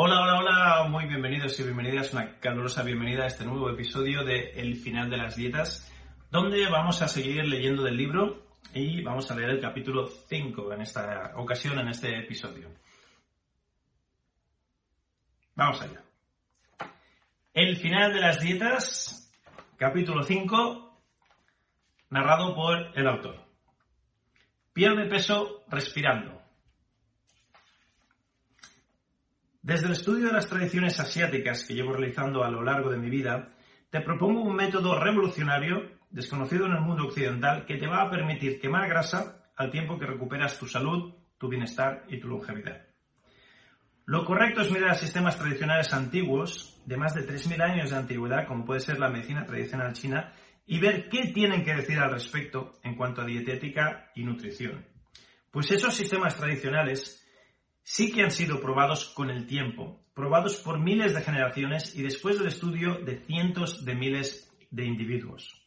Hola, hola, hola, muy bienvenidos y bienvenidas, una calurosa bienvenida a este nuevo episodio de El final de las dietas, donde vamos a seguir leyendo del libro y vamos a leer el capítulo 5 en esta ocasión, en este episodio. Vamos allá. El final de las dietas, capítulo 5, narrado por el autor. Pierde peso respirando. Desde el estudio de las tradiciones asiáticas que llevo realizando a lo largo de mi vida, te propongo un método revolucionario, desconocido en el mundo occidental, que te va a permitir quemar grasa al tiempo que recuperas tu salud, tu bienestar y tu longevidad. Lo correcto es mirar a sistemas tradicionales antiguos, de más de 3.000 años de antigüedad, como puede ser la medicina tradicional china, y ver qué tienen que decir al respecto en cuanto a dietética y nutrición. Pues esos sistemas tradicionales sí que han sido probados con el tiempo, probados por miles de generaciones y después del estudio de cientos de miles de individuos.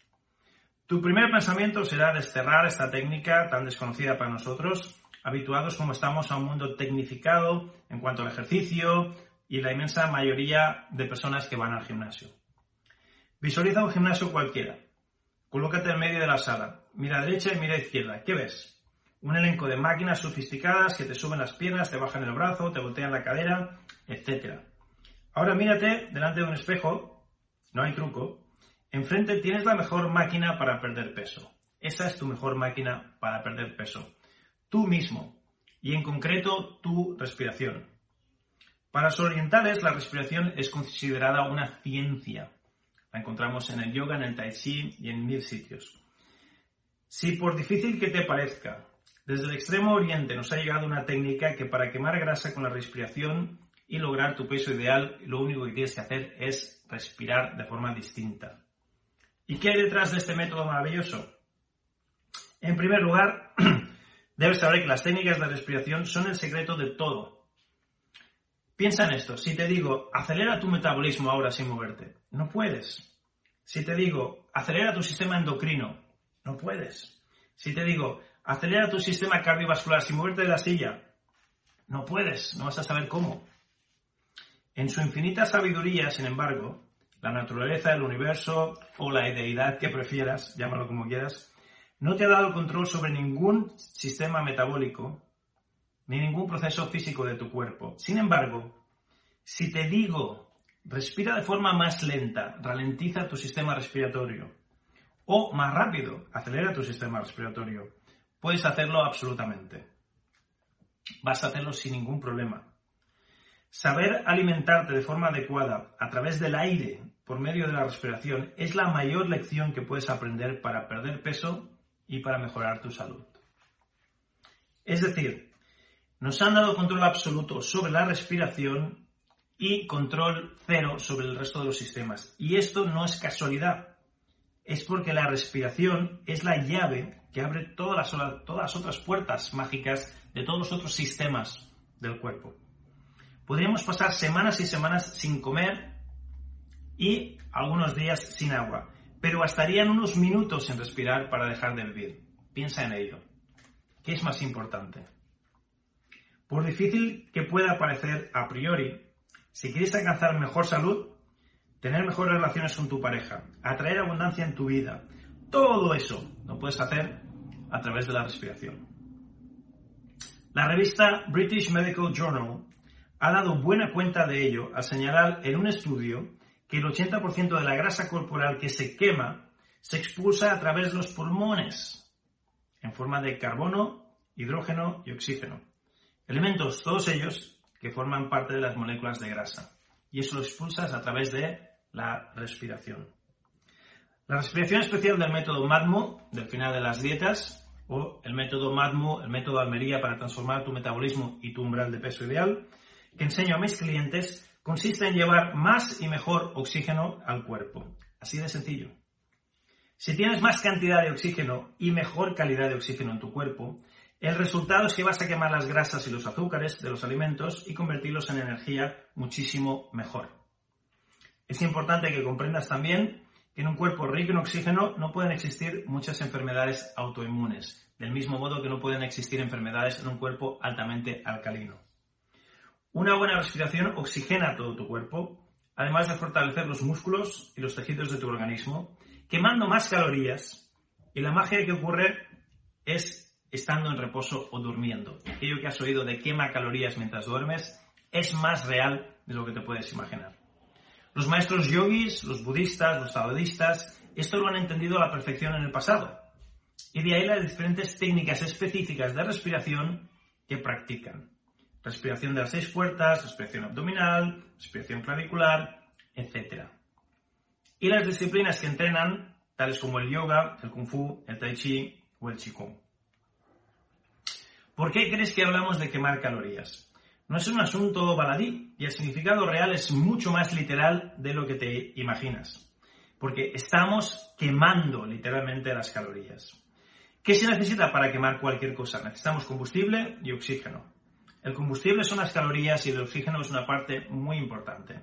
Tu primer pensamiento será desterrar esta técnica tan desconocida para nosotros, habituados como estamos a un mundo tecnificado en cuanto al ejercicio y la inmensa mayoría de personas que van al gimnasio. Visualiza un gimnasio cualquiera. Colócate en medio de la sala. Mira a derecha y mira a izquierda. ¿Qué ves? Un elenco de máquinas sofisticadas que te suben las piernas, te bajan el brazo, te voltean la cadera, etc. Ahora mírate delante de un espejo, no hay truco, enfrente tienes la mejor máquina para perder peso. Esa es tu mejor máquina para perder peso. Tú mismo, y en concreto tu respiración. Para los orientales la respiración es considerada una ciencia. La encontramos en el yoga, en el tai chi y en mil sitios. Si por difícil que te parezca, desde el extremo oriente nos ha llegado una técnica que para quemar grasa con la respiración y lograr tu peso ideal, lo único que tienes que hacer es respirar de forma distinta. ¿Y qué hay detrás de este método maravilloso? En primer lugar, debes saber que las técnicas de respiración son el secreto de todo. Piensa en esto, si te digo, acelera tu metabolismo ahora sin moverte, no puedes. Si te digo, acelera tu sistema endocrino, no puedes. Si te digo, Acelera tu sistema cardiovascular sin moverte de la silla. No puedes, no vas a saber cómo. En su infinita sabiduría, sin embargo, la naturaleza, el universo o la deidad que prefieras, llámalo como quieras, no te ha dado control sobre ningún sistema metabólico ni ningún proceso físico de tu cuerpo. Sin embargo, si te digo, respira de forma más lenta, ralentiza tu sistema respiratorio, o más rápido, acelera tu sistema respiratorio, Puedes hacerlo absolutamente. Vas a hacerlo sin ningún problema. Saber alimentarte de forma adecuada a través del aire por medio de la respiración es la mayor lección que puedes aprender para perder peso y para mejorar tu salud. Es decir, nos han dado control absoluto sobre la respiración y control cero sobre el resto de los sistemas. Y esto no es casualidad, es porque la respiración es la llave que abre todas las, otras puertas mágicas de todos los otros sistemas del cuerpo. Podríamos pasar semanas y semanas sin comer y algunos días sin agua, pero bastarían unos minutos en respirar para dejar de vivir. Piensa en ello. ¿Qué es más importante? Por difícil que pueda parecer a priori, si quieres alcanzar mejor salud, tener mejores relaciones con tu pareja, atraer abundancia en tu vida, todo eso lo puedes hacer a través de la respiración. La revista British Medical Journal ha dado buena cuenta de ello al señalar en un estudio que el 80% de la grasa corporal que se quema se expulsa a través de los pulmones en forma de carbono, hidrógeno y oxígeno. Elementos, todos ellos, que forman parte de las moléculas de grasa. y eso lo expulsas a través de la respiración. La respiración especial del método MADMO, del final de las dietas, o el método MADMO, el método Almería para transformar tu metabolismo y tu umbral de peso ideal, que enseño a mis clientes, consiste en llevar más y mejor oxígeno al cuerpo. Así de sencillo. Si tienes más cantidad de oxígeno y mejor calidad de oxígeno en tu cuerpo, el resultado es que vas a quemar las grasas y los azúcares de los alimentos y convertirlos en energía muchísimo mejor. Es importante que comprendas también que en un cuerpo rico en oxígeno no pueden existir muchas enfermedades autoinmunes, del mismo modo que no pueden existir enfermedades en un cuerpo altamente alcalino. Una buena respiración oxigena todo tu cuerpo, además de fortalecer los músculos y los tejidos de tu organismo, quemando más calorías, y la magia que ocurre es estando en reposo o durmiendo. Aquello que has oído de quema calorías mientras duermes es más real de lo que te puedes imaginar. Los maestros yogis, los budistas, los taoístas, esto lo han entendido a la perfección en el pasado. Y de ahí las diferentes técnicas específicas de respiración que practican. Respiración de las seis puertas, respiración abdominal, respiración clavicular, etc. Y las disciplinas que entrenan, tales como el yoga, el kung fu, el tai chi o el qigong. ¿Por qué crees que hablamos de quemar calorías? No es un asunto baladí y el significado real es mucho más literal de lo que te imaginas. Porque estamos quemando literalmente las calorías. ¿Qué se necesita para quemar cualquier cosa? Necesitamos combustible y oxígeno. El combustible son las calorías y el oxígeno es una parte muy importante.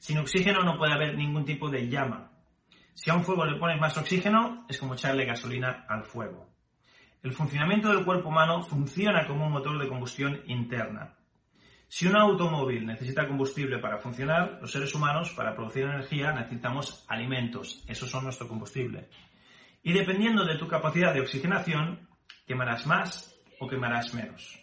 Sin oxígeno no puede haber ningún tipo de llama. Si a un fuego le pones más oxígeno, es como echarle gasolina al fuego. El funcionamiento del cuerpo humano funciona como un motor de combustión interna. Si un automóvil necesita combustible para funcionar, los seres humanos, para producir energía, necesitamos alimentos. Esos son nuestro combustible. Y dependiendo de tu capacidad de oxigenación, quemarás más o quemarás menos.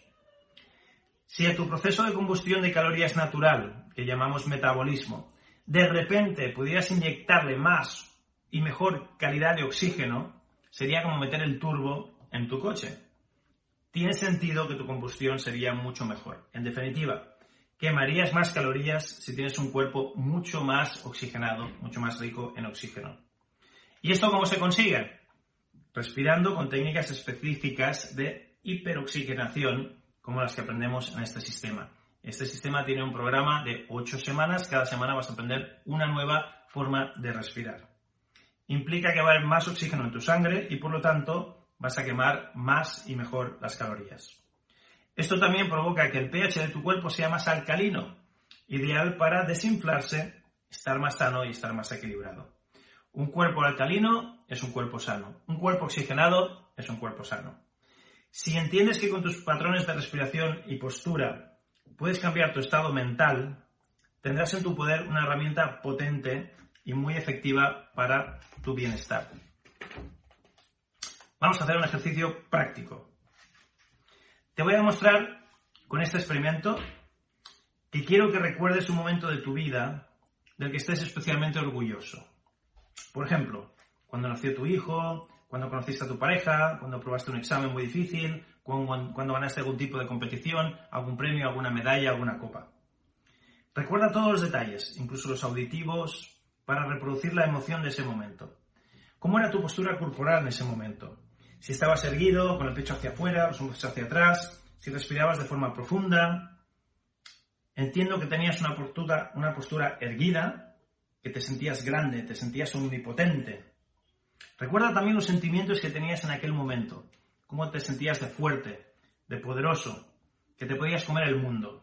Si a tu proceso de combustión de calorías natural, que llamamos metabolismo, de repente pudieras inyectarle más y mejor calidad de oxígeno, sería como meter el turbo en tu coche tiene sentido que tu combustión sería mucho mejor. En definitiva, quemarías más calorías si tienes un cuerpo mucho más oxigenado, mucho más rico en oxígeno. ¿Y esto cómo se consigue? Respirando con técnicas específicas de hiperoxigenación, como las que aprendemos en este sistema. Este sistema tiene un programa de 8 semanas, cada semana vas a aprender una nueva forma de respirar. Implica que va a haber más oxígeno en tu sangre y por lo tanto vas a quemar más y mejor las calorías. Esto también provoca que el pH de tu cuerpo sea más alcalino, ideal para desinflarse, estar más sano y estar más equilibrado. Un cuerpo alcalino es un cuerpo sano. Un cuerpo oxigenado es un cuerpo sano. Si entiendes que con tus patrones de respiración y postura puedes cambiar tu estado mental, tendrás en tu poder una herramienta potente y muy efectiva para tu bienestar. Vamos a hacer un ejercicio práctico. Te voy a demostrar con este experimento que quiero que recuerdes un momento de tu vida del que estés especialmente orgulloso. Por ejemplo, cuando nació tu hijo, cuando conociste a tu pareja, cuando probaste un examen muy difícil, cuando, ganaste algún tipo de competición, algún premio, alguna medalla, alguna copa. Recuerda todos los detalles, incluso los auditivos, para reproducir la emoción de ese momento. ¿Cómo era tu postura corporal en ese momento? Si estabas erguido, con el pecho hacia afuera, los hombros hacia atrás, si respirabas de forma profunda. Entiendo que tenías una postura, una postura erguida, que te sentías grande, te sentías omnipotente. Recuerda también los sentimientos que tenías en aquel momento, cómo te sentías de fuerte, de poderoso, que te podías comer el mundo.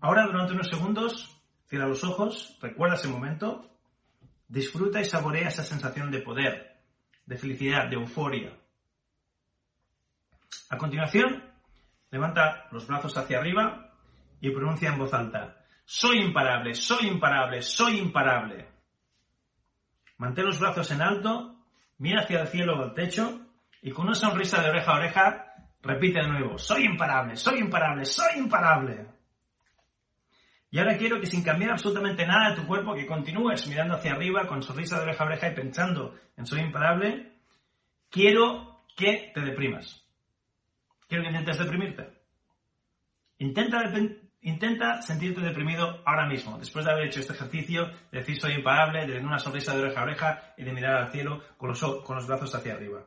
Ahora, durante unos segundos, cierra los ojos, recuerda ese momento, disfruta y saborea esa sensación de poder, de felicidad, de euforia. A continuación, levanta los brazos hacia arriba y pronuncia en voz alta, soy imparable, soy imparable, soy imparable. Mantén los brazos en alto, mira hacia el cielo o al techo y con una sonrisa de oreja a oreja repite de nuevo, soy imparable, soy imparable, soy imparable. Y ahora quiero que sin cambiar absolutamente nada de tu cuerpo, que continúes mirando hacia arriba con sonrisa de oreja a oreja y pensando en soy imparable, quiero que te deprimas. Quiero que intentes deprimirte. Intenta sentirte deprimido ahora mismo, después de haber hecho este ejercicio, de decir soy imparable, de tener una sonrisa de oreja a oreja y de mirar al cielo con los, brazos hacia arriba.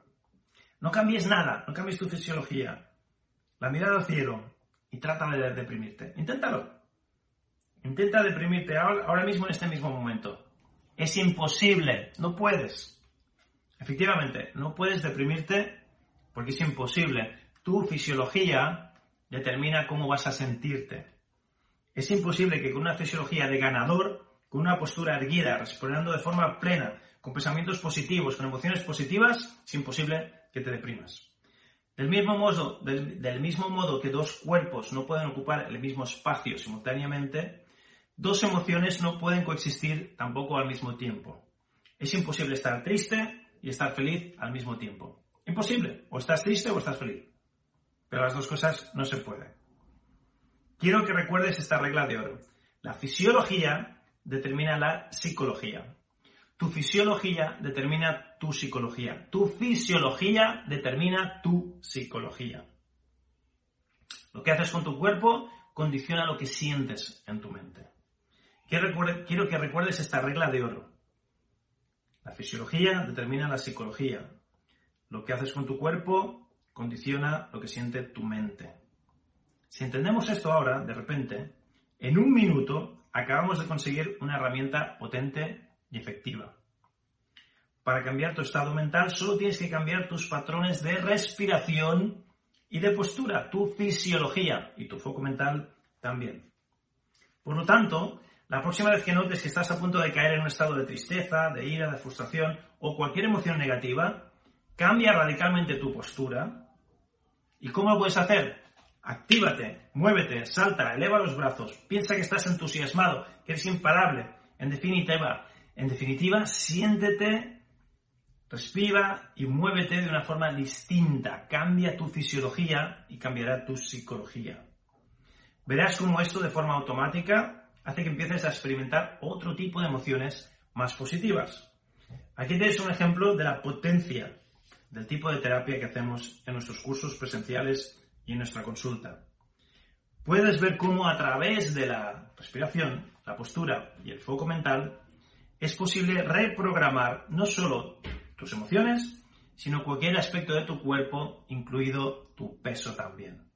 No cambies nada, no cambies tu fisiología. La mirada al cielo y trata de deprimirte. Inténtalo. Intenta deprimirte ahora mismo en este mismo momento. Es imposible, no puedes. Efectivamente, no puedes deprimirte porque es imposible. Tu fisiología determina cómo vas a sentirte. Es imposible que con una fisiología de ganador, con una postura erguida, respondiendo de forma plena, con pensamientos positivos, con emociones positivas, es imposible que te deprimas. Del mismo, modo, del, mismo modo que dos cuerpos no pueden ocupar el mismo espacio simultáneamente, dos emociones no pueden coexistir tampoco al mismo tiempo. Es imposible estar triste y estar feliz al mismo tiempo. Imposible. O estás triste o estás feliz. Pero las dos cosas no se pueden. Quiero que recuerdes esta regla de oro. La fisiología determina la psicología. Tu fisiología determina tu psicología. Tu fisiología determina tu psicología. Lo que haces con tu cuerpo condiciona lo que sientes en tu mente. Quiero, que recuerdes esta regla de oro. La fisiología determina la psicología. Lo que haces con tu cuerpo condiciona lo que siente tu mente. Si entendemos esto ahora, de repente, en un minuto acabamos de conseguir una herramienta potente y efectiva. Para cambiar tu estado mental solo tienes que cambiar tus patrones de respiración y de postura, tu fisiología y tu foco mental también. Por lo tanto, la próxima vez que notes que estás a punto de caer en un estado de tristeza, de ira, de frustración o cualquier emoción negativa, cambia radicalmente tu postura. ¿Y cómo lo puedes hacer? Actívate, muévete, salta, eleva los brazos, piensa que estás entusiasmado, que eres imparable. En definitiva, en definitiva, siéntete, respira y muévete de una forma distinta. Cambia tu fisiología y cambiará tu psicología. Verás cómo esto de forma automática hace que empieces a experimentar otro tipo de emociones más positivas. Aquí tienes un ejemplo de la potencia del tipo de terapia que hacemos en nuestros cursos presenciales y en nuestra consulta. Puedes ver cómo a través de la respiración, la postura y el foco mental es posible reprogramar no solo tus emociones, sino cualquier aspecto de tu cuerpo, incluido tu peso también.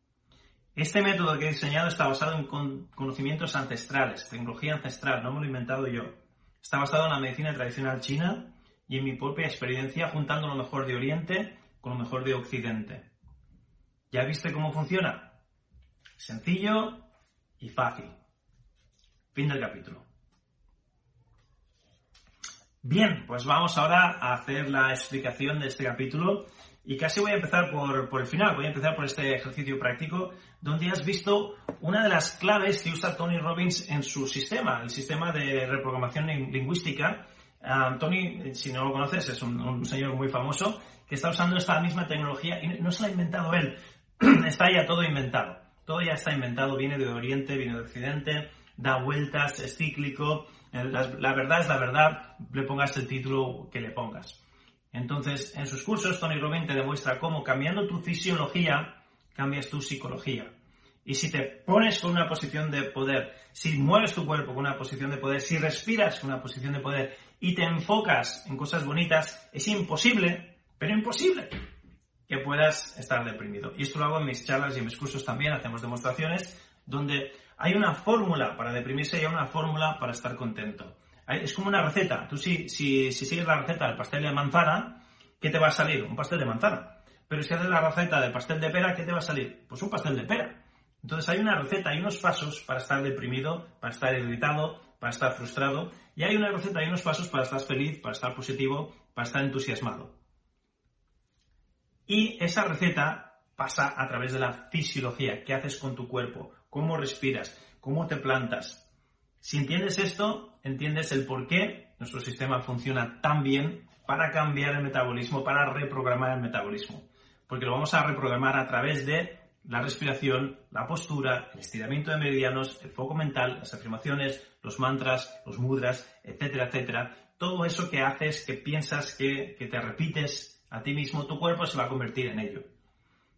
Este método que he diseñado está basado en conocimientos ancestrales, tecnología ancestral, no me lo he inventado yo. Está basado en la medicina tradicional china y en mi propia experiencia juntando lo mejor de Oriente con lo mejor de Occidente. ¿Ya viste cómo funciona? Sencillo y fácil. Fin del capítulo. Bien, pues vamos ahora a hacer la explicación de este capítulo y casi voy a empezar por, por, el final, voy a empezar por este ejercicio práctico donde has visto una de las claves que usa Tony Robbins en su sistema, el sistema de reprogramación lingüística. Tony, si no lo conoces, es un, un, señor muy famoso que está usando esta misma tecnología y no se la ha inventado él, está ya todo inventado. Todo ya está inventado, viene de Oriente, viene de Occidente, da vueltas, es cíclico. Eh, la, verdad es la verdad, le pongas el título que le pongas. Entonces, en sus cursos, Tony Robbins te demuestra cómo cambiando tu fisiología, cambias tu psicología. Y si te pones con una posición de poder, si mueves tu cuerpo con una posición de poder, si respiras con una posición de poder y te enfocas en cosas bonitas, es imposible, pero imposible que puedas estar deprimido. Y esto lo hago en mis charlas y en mis cursos también, hacemos demostraciones donde hay una fórmula para deprimirse y hay una fórmula para estar contento. Es como una receta. Tú si, si, si sigues la receta del pastel de manzana, ¿qué te va a salir? Un pastel de manzana. Pero si haces la receta del pastel de pera, ¿qué te va a salir? Pues un pastel de pera. Entonces hay una receta, hay unos pasos para estar deprimido, para estar irritado, para estar frustrado, y hay una receta, hay unos pasos para estar feliz, para estar positivo, para estar entusiasmado. Y esa receta pasa a través de la fisiología. ¿Qué haces con tu cuerpo? ¿Cómo respiras? ¿Cómo te plantas? Si entiendes esto, entiendes el por qué nuestro sistema funciona tan bien para cambiar el metabolismo, para reprogramar el metabolismo. Porque lo vamos a reprogramar a través de la respiración, la postura, el estiramiento de meridianos, el foco mental, las afirmaciones, los mantras, los mudras, etcétera, etcétera. Todo eso que haces, que piensas, que, que te repites a ti mismo, tu cuerpo se va a convertir en ello.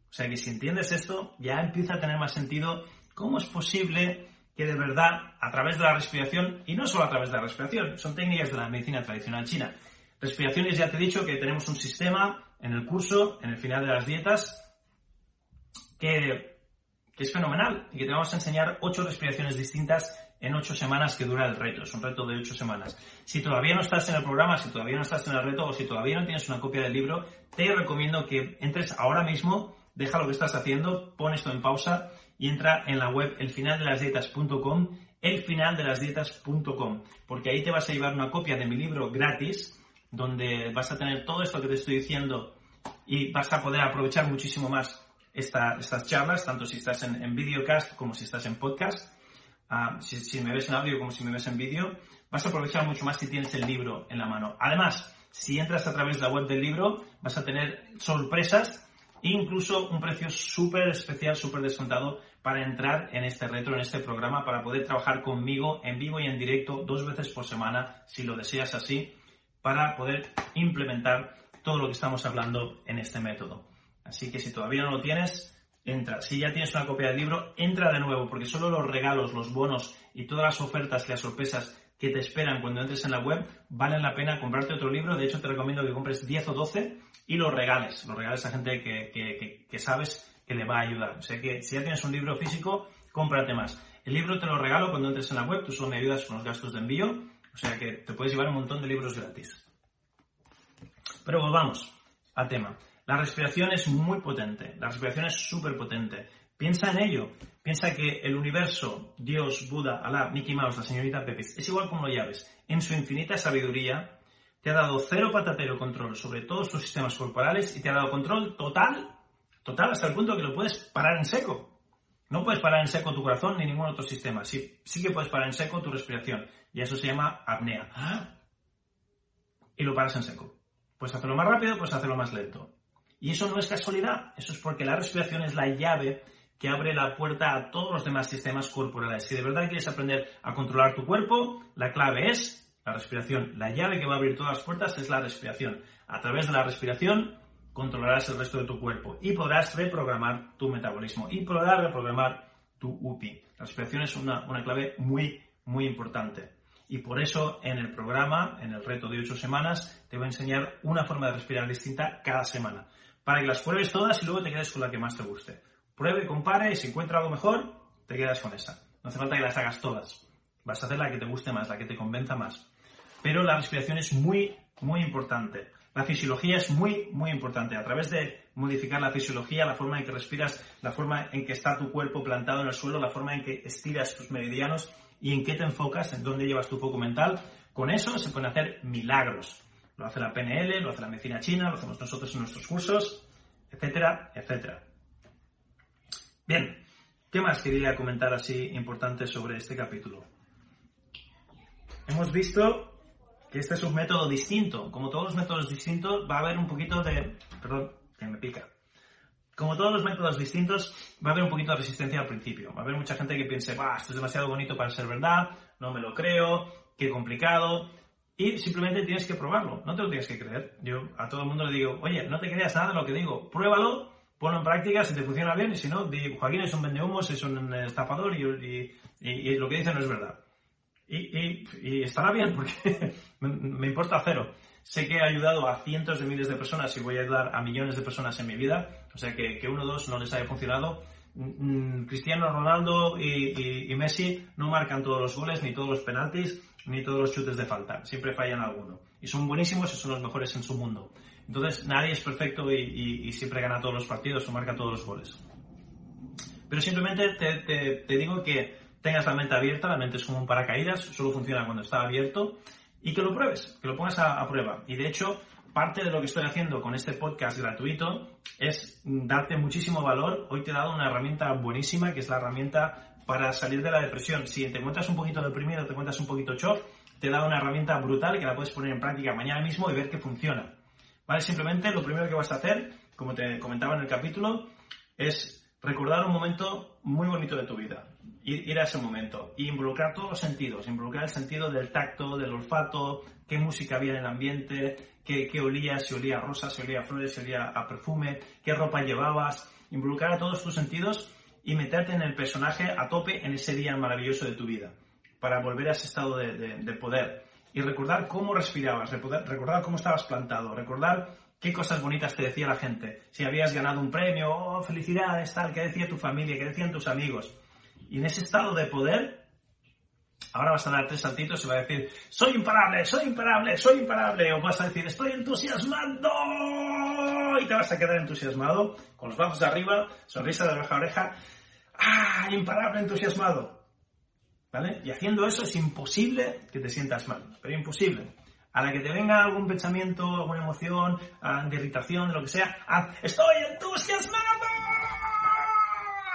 O sea que si entiendes esto, ya empieza a tener más sentido ¿Cómo es posible que de verdad, a través de la respiración, y no solo a través de la respiración, son técnicas de la medicina tradicional china. Respiraciones, ya te he dicho que tenemos un sistema en el curso, en el final de las dietas, que, que es fenomenal y que te vamos a enseñar ocho respiraciones distintas en ocho semanas que dura el reto. Es un reto de ocho semanas. Si todavía no estás en el programa, si todavía no estás en el reto o si todavía no tienes una copia del libro, te recomiendo que entres ahora mismo, deja lo que estás haciendo, pon esto en pausa y entra en la web elfinaldelasdietas.com, elfinaldelasdietas.com, porque ahí te vas a llevar una copia de mi libro gratis, donde vas a tener todo esto que te estoy diciendo y vas a poder aprovechar muchísimo más estas charlas, tanto si estás en, en videocast como si estás en podcast Ah, si, me ves en audio como si me ves en vídeo, vas a aprovechar mucho más si tienes el libro en la mano. Además, si entras a través de la web del libro, vas a tener sorpresas e incluso un precio súper especial, súper descontado para entrar en este reto, en este programa, para poder trabajar conmigo en vivo y en directo dos veces por semana, si lo deseas así, para poder implementar todo lo que estamos hablando en este método. Así que si todavía no lo tienes, entra. Si ya tienes una copia del libro, entra de nuevo, porque solo los regalos, los bonos y todas las ofertas y las sorpresas que te esperan cuando entres en la web valen la pena comprarte otro libro. De hecho, te recomiendo que compres 10 o 12 y los regales. Los regales a gente que, sabes que le va a ayudar. O sea que si ya tienes un libro físico, cómprate más. El libro te lo regalo cuando entres en la web, tú solo me ayudas con los gastos de envío. O sea que te puedes llevar un montón de libros gratis. Pero volvamos al tema. La respiración es muy potente, la respiración es súper potente. Piensa en ello, piensa que el universo, Dios, Buda, Alá, Mickey Mouse, la señorita Pepis, es igual como lo llaves. En su infinita sabiduría te ha dado cero patatero control sobre todos tus sistemas corporales y te ha dado control total, total hasta el punto que lo puedes parar en seco. No puedes parar en seco tu corazón ni ningún otro sistema. Sí, sí que puedes parar en seco tu respiración. Y eso se llama apnea. Y lo paras en seco. Puedes hacerlo más rápido, puedes hacerlo más lento. Y eso no es casualidad, eso es porque la respiración es la llave que abre la puerta a todos los demás sistemas corporales. Si de verdad quieres aprender a controlar tu cuerpo, la clave es la respiración. La llave que va a abrir todas las puertas es la respiración. A través de la respiración controlarás el resto de tu cuerpo y podrás reprogramar tu metabolismo y podrás reprogramar tu UPI. La respiración es una, una clave muy, muy importante. Y por eso en el programa, en el reto de 8 semanas, te voy a enseñar una forma de respirar distinta cada semana para que las pruebes todas y luego te quedes con la que más te guste. Pruebe, compare y si encuentra algo mejor, te quedas con esa. No hace falta que las hagas todas. Vas a hacer la que te guste más, la que te convenza más. Pero la respiración es muy, muy importante. La fisiología es muy, muy importante. A través de modificar la fisiología, la forma en que respiras, la forma en que está tu cuerpo plantado en el suelo, la forma en que estiras tus meridianos y en qué te enfocas, en dónde llevas tu foco mental, con eso se pueden hacer milagros. Lo hace la PNL, lo hace la medicina china, lo hacemos nosotros en nuestros cursos, etcétera, etcétera. Bien, ¿qué más quería comentar así importante sobre este capítulo? Hemos visto que este es un método distinto. Como todos los métodos distintos, va a haber un poquito de... Perdón, que me pica. Como todos los métodos distintos, va a haber un poquito de resistencia al principio. Va a haber mucha gente que piense, bah, esto es demasiado bonito para ser verdad, no me lo creo, qué complicado y simplemente tienes que probarlo, no te lo tienes que creer. Yo a todo el mundo le digo, oye, no te creas nada de lo que digo, pruébalo, ponlo en práctica, si te funciona bien, y si no, di, Joaquín es un vendehumos, es un estafador y, lo que dice no es verdad. Y, estará bien, porque me, importa cero. Sé que he ayudado a cientos de miles de personas y voy a ayudar a millones de personas en mi vida, o sea que, que uno o dos no les haya funcionado. Mm, Cristiano Ronaldo y Messi no marcan todos los goles ni todos los penaltis, ni todos los chutes de falta, siempre fallan alguno. Y son buenísimos y son los mejores en su mundo. Entonces nadie es perfecto y, siempre gana todos los partidos o marca todos los goles. Pero simplemente te, digo que tengas la mente abierta, la mente es como un paracaídas, solo funciona cuando está abierto, y que lo pruebes, que lo pongas a, a prueba. Y de hecho, parte de lo que estoy haciendo con este podcast gratuito es darte muchísimo valor. Hoy te he dado una herramienta buenísima, que es la herramienta para salir de la depresión. Si te encuentras un poquito deprimido, te encuentras un poquito chof, te da una herramienta brutal que la puedes poner en práctica mañana mismo y ver que funciona. ¿Vale? Simplemente lo primero que vas a hacer, como te comentaba en el capítulo, es recordar un momento muy bonito de tu vida. Ir, a ese momento y involucrar todos los sentidos, involucrar el sentido del tacto, del olfato, qué música había en el ambiente, qué, qué olía, si olía a rosas, si olía a flores, si olía a perfume, qué ropa llevabas, involucrar a todos tus sentidos y meterte en el personaje a tope en ese día maravilloso de tu vida, para volver a ese estado de, poder. Y recordar cómo respirabas, recordar cómo estabas plantado, recordar qué cosas bonitas te decía la gente, si habías ganado un premio, oh, felicidades, tal, qué decía tu familia, qué decían tus amigos. Y en ese estado de poder, ahora vas a dar tres saltitos y vas a decir, soy imparable, soy imparable, soy imparable, o vas a decir, estoy entusiasmando, y te vas a quedar entusiasmado, con los brazos arriba, sonrisa de oreja a oreja, ¡ah! Imparable, entusiasmado. ¿Vale? Y haciendo eso es imposible que te sientas mal, pero imposible. A la que te venga algún pensamiento, alguna emoción, ah, de irritación, de lo que sea, ¡estoy entusiasmado!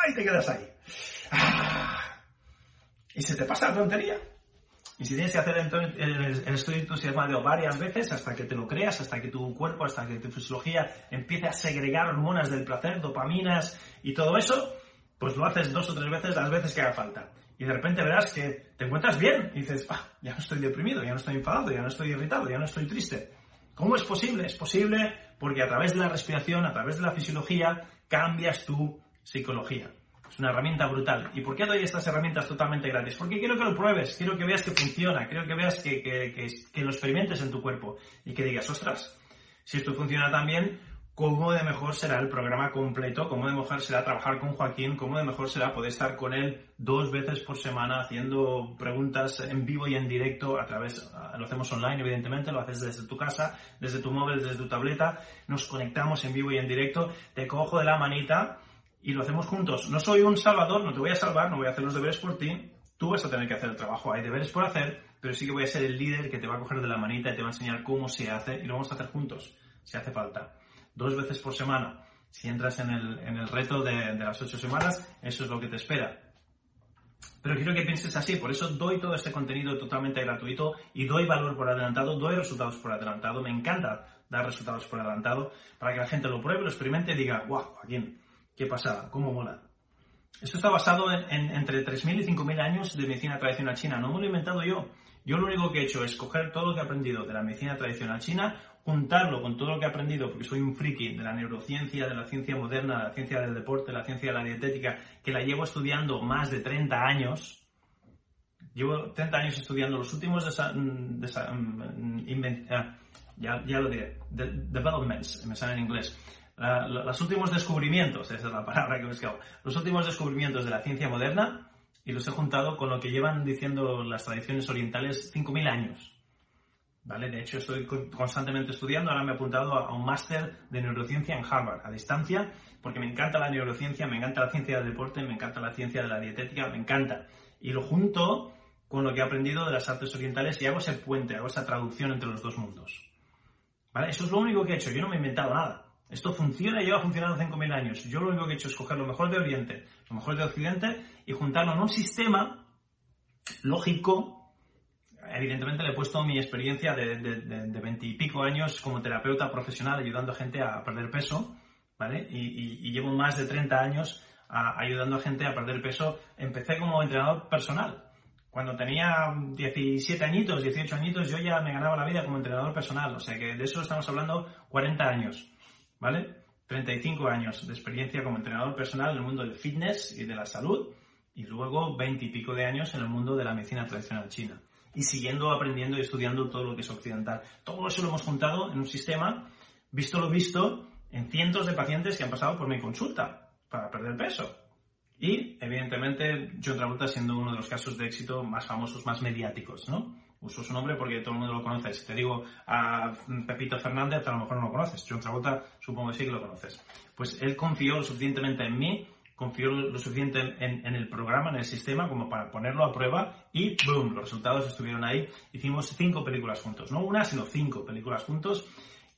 Y te quedas ahí. ¡Ah! Y se te pasa la tontería. Y si tienes que hacer el, estudio entusiasmado varias veces hasta que te lo creas, hasta que tu cuerpo, hasta que tu fisiología empiece a segregar hormonas del placer, dopaminas y todo eso, pues lo haces dos o tres veces las veces que haga falta. Y de repente verás que te encuentras bien y dices, ah, ya no estoy deprimido, ya no estoy enfadado, ya no estoy irritado, ya no estoy triste. ¿Cómo es posible? Es posible porque a través de la respiración, a través de la fisiología, cambias tu psicología. Es una herramienta brutal. ¿Y por qué doy estas herramientas totalmente gratis? Porque quiero que lo pruebes, quiero que veas que funciona, quiero que veas que, que, lo experimentes en tu cuerpo y que digas, ostras, si esto funciona tan bien, ¿cómo de mejor será el programa completo? ¿Cómo de mejor será trabajar con Joaquín? ¿Cómo de mejor será poder estar con él dos veces por semana haciendo preguntas en vivo y en directo a través, lo hacemos online evidentemente, lo haces desde tu casa, desde tu móvil, desde tu tableta, nos conectamos en vivo y en directo, te cojo de la manita y lo hacemos juntos. No soy un salvador, no te voy a salvar, no voy a hacer los deberes por ti, tú vas a tener que hacer el trabajo, hay deberes por hacer, pero sí que voy a ser el líder que te va a coger de la manita y te va a enseñar cómo se hace y lo vamos a hacer juntos, si hace falta. Dos veces por semana. Si entras en el, en el reto de, de las ocho semanas, eso es lo que te espera. Pero quiero que pienses así, por eso doy todo este contenido totalmente gratuito y doy valor por adelantado, doy resultados por adelantado, me encanta dar resultados por adelantado para que la gente lo pruebe, lo experimente y diga, wow, quién ¿Qué pasaba? ¿Cómo mola? Esto está basado en, entre 3.000 y 5.000 años de medicina tradicional china. No me lo he inventado yo. Yo lo único que he hecho es coger todo lo que he aprendido de la medicina tradicional china, juntarlo con todo lo que he aprendido, porque soy un friki de la neurociencia, de la ciencia moderna, de la ciencia del deporte, de la ciencia de la dietética, que la llevo estudiando más de 30 años. Llevo 30 años estudiando los últimos mm, mm, ah, ya, ya, lo diré, developments, me sale en inglés los últimos descubrimientos, esa es la palabra que he buscado, los últimos descubrimientos de la ciencia moderna y los he juntado con lo que llevan diciendo las tradiciones orientales 5.000 años. ¿Vale? De hecho, estoy constantemente estudiando, ahora me he apuntado a un máster de neurociencia en Harvard, a distancia, porque me encanta la neurociencia, me encanta la ciencia del deporte, me encanta la ciencia de la dietética, me encanta. Y lo junto con lo que he aprendido de las artes orientales y hago ese puente, hago esa traducción entre los dos mundos. ¿Vale? Eso es lo único que he hecho, yo no me he inventado nada. Esto funciona y lleva funcionando 5.000 años. Yo lo único que he hecho es coger lo mejor de Oriente, lo mejor de Occidente y juntarlo en un sistema lógico. Evidentemente le he puesto mi experiencia de, de, y pico años como terapeuta profesional ayudando a gente a perder peso, ¿vale? Y, llevo más de 30 años ayudando a gente a perder peso. Empecé como entrenador personal. Cuando tenía 17 añitos, 18 añitos, yo ya me ganaba la vida como entrenador personal. O sea que de eso estamos hablando 40 años. ¿vale? 35 años de experiencia como entrenador personal en el mundo del fitness y de la salud y luego 20 y pico de años en el mundo de la medicina tradicional china. Y siguiendo aprendiendo y estudiando todo lo que es occidental. Todo eso lo hemos juntado en un sistema, visto lo visto, en cientos de pacientes que han pasado por mi consulta para perder peso. Y, evidentemente, John Travolta siendo uno de los casos de éxito más famosos, más mediáticos, ¿no? uso su nombre porque todo el mundo lo conoce. Si te digo a Pepito Fernández, a lo mejor no lo conoces. John Travolta, supongo que sí que lo conoces. Pues él confió lo suficientemente en mí, confió lo suficiente en, el programa, en el sistema, como para ponerlo a prueba y ¡boom! Los resultados estuvieron ahí. Hicimos cinco películas juntos. No una, sino cinco películas juntos.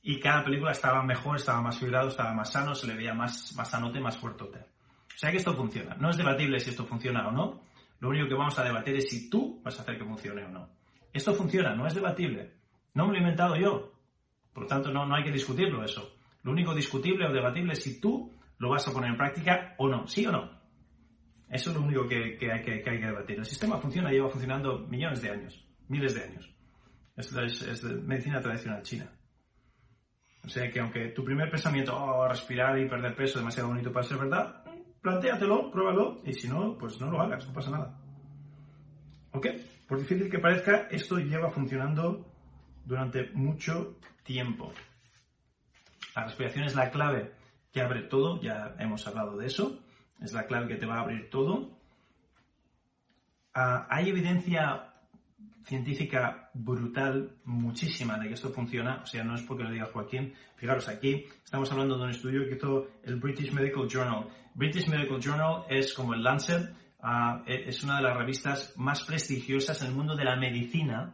Y cada película estaba mejor, estaba más fibrado, estaba más sano, se le veía más, más sanote, más fuertote. O sea que esto funciona. No es debatible si esto funciona o no. Lo único que vamos a debatir es si tú vas a hacer que funcione o no. Esto funciona, no es debatible. No me lo he inventado yo. Por lo tanto, no, no hay que discutirlo eso. Lo único discutible o debatible es si tú lo vas a poner en práctica o no, sí o no. Eso es lo único que, hay, que, debatir. El sistema funciona, lleva funcionando millones de años, miles de años. Esto es, medicina tradicional china. O sea que aunque tu primer pensamiento, oh, respirar y perder peso, demasiado bonito para ser verdad, plantéatelo, pruébalo y si no, pues no lo hagas, no pasa nada. ¿Ok? Por difícil que parezca, esto lleva funcionando durante mucho tiempo. La respiración es la clave que abre todo, ya hemos hablado de eso, es la clave que te va a abrir todo. Ah, hay evidencia científica brutal, muchísima, de que esto funciona. O sea, no es porque lo diga Joaquín. Fijaros, aquí estamos hablando de un estudio que hizo el British Medical Journal. British Medical Journal es como el Lancet, ah, e, es una de las revistas más prestigiosas en el mundo de la medicina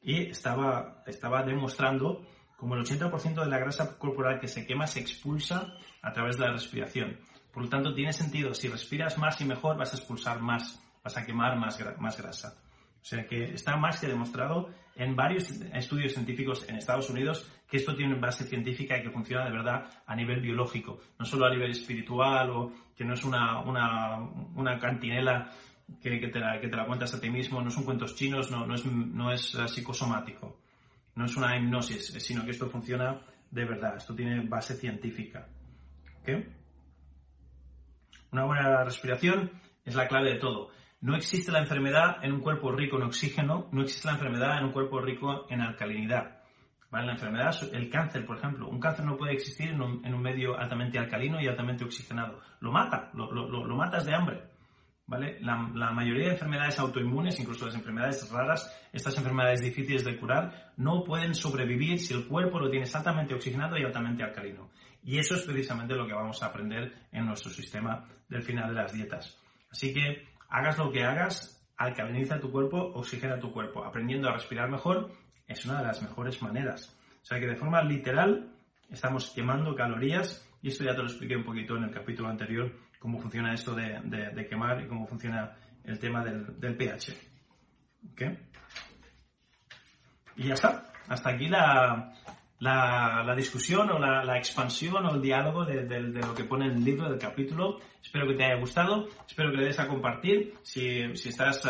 y estaba, estaba demostrando como el 80% de la grasa corporal que se quema se expulsa a través de la respiración. Por lo tanto, tiene sentido, si respiras más y mejor, vas a expulsar más, vas a quemar más, más grasa. O sea que está más que demostrado en varios estudios científicos en Estados Unidos que esto tiene base científica y que funciona de verdad a nivel biológico, no solo a nivel espiritual o que no es una, una, cantinela que, te la, que, te la, cuentas a ti mismo, no son cuentos chinos, no, no, es, no es psicosomático, no es una hipnosis, sino que esto funciona de verdad, esto tiene base científica. Una buena respiración es la clave de todo. No existe la enfermedad en un cuerpo rico en oxígeno, no existe la enfermedad en un cuerpo rico en alcalinidad. ¿Vale? La enfermedad, el cáncer, por ejemplo, un cáncer no puede existir en un, medio altamente alcalino y altamente oxigenado. Lo mata, lo, matas de hambre. ¿Vale? La, mayoría de enfermedades autoinmunes, incluso las enfermedades raras, estas enfermedades difíciles de curar, no pueden sobrevivir si el cuerpo lo tienes altamente oxigenado y altamente alcalino. Y eso es precisamente lo que vamos a aprender en nuestro sistema del final de las dietas. Así que hagas lo que hagas, alcaliniza tu cuerpo, oxigena tu cuerpo. Aprendiendo a respirar mejor es una de las mejores maneras. O sea que de forma literal estamos quemando calorías y esto ya te lo expliqué un poquito en el capítulo anterior, cómo funciona esto de, quemar y cómo funciona el tema del, pH. Y ya está. Hasta aquí la, la, discusión o la, expansión o el diálogo de, lo que pone en el libro, del capítulo. Espero que te haya gustado, espero que le des a compartir. Si, estás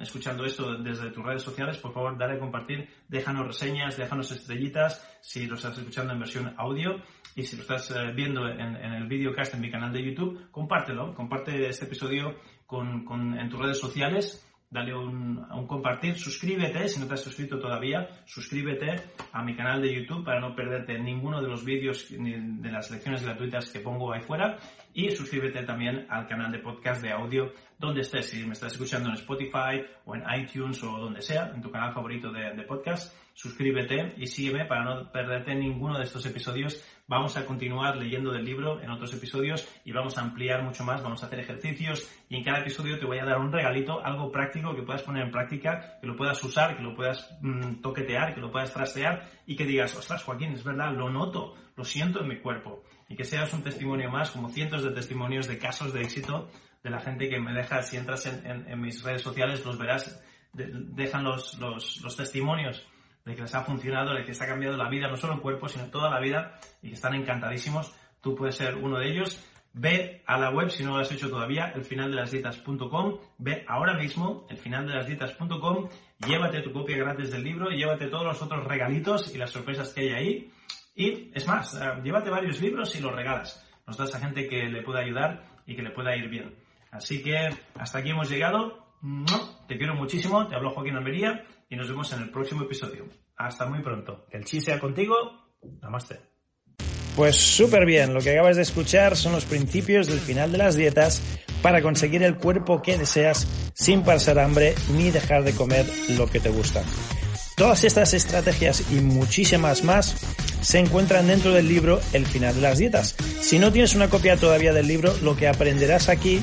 escuchando esto desde tus redes sociales, por favor, dale a compartir, déjanos reseñas, déjanos estrellitas si lo estás escuchando en versión audio. Y si lo estás eh, viendo en, el videocast en mi canal de YouTube, compártelo, comparte este episodio en tus redes sociales dale un, un compartir, suscríbete si no te has suscrito todavía, suscríbete a mi canal de YouTube para no perderte ninguno de los vídeos de las lecciones gratuitas que pongo ahí fuera y suscríbete también al canal de podcast de audio donde estés, si me estás escuchando en Spotify o en iTunes o donde sea, en tu canal favorito de, de podcast, suscríbete y sígueme para no perderte ninguno de estos episodios Vamos a continuar leyendo del libro en otros episodios y vamos a ampliar mucho más, vamos a hacer ejercicios y en cada episodio te voy a dar un regalito, algo práctico que puedas poner en práctica, que lo puedas usar, que lo puedas mm, toquetear, que lo puedas trastear y que digas, ostras Joaquín, es verdad, lo noto, lo siento en mi cuerpo. Y que seas un testimonio más, como cientos de testimonios de casos de éxito de la gente que me deja, si entras en, mis redes sociales, los verás, dejan los, los testimonios de que les ha funcionado, de que les ha cambiado la vida, no solo el cuerpo, sino toda la vida, y que están encantadísimos. Tú puedes ser uno de ellos. Ve a la web, si no lo has hecho todavía, elfinaldelasdietas.com. Ve ahora mismo, elfinaldelasdietas.com. Llévate tu copia gratis del libro llévate todos los otros regalitos y las sorpresas que hay ahí. Y es más, eh, llévate varios libros y los regalas. Nos das a gente que le pueda ayudar y que le pueda ir bien. Así que hasta aquí hemos llegado. Te quiero muchísimo. Te hablo Joaquín Almería y nos vemos en el próximo episodio. Hasta muy pronto. Que el chi sea contigo. Namaste. Pues súper bien, lo que acabas de escuchar son los principios del final de las dietas para conseguir el cuerpo que deseas sin pasar hambre ni dejar de comer lo que te gusta. Todas estas estrategias y muchísimas más se encuentran dentro del libro El final de las dietas. Si no tienes una copia todavía del libro, lo que aprenderás aquí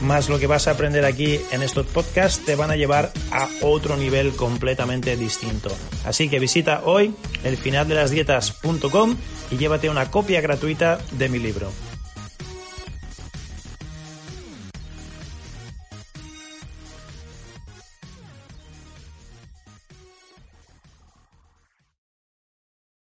más lo que vas a aprender aquí en estos podcasts te van a llevar a otro nivel completamente distinto. Así que visita hoy elfinaldelasdietas.com y llévate una copia gratuita de mi libro.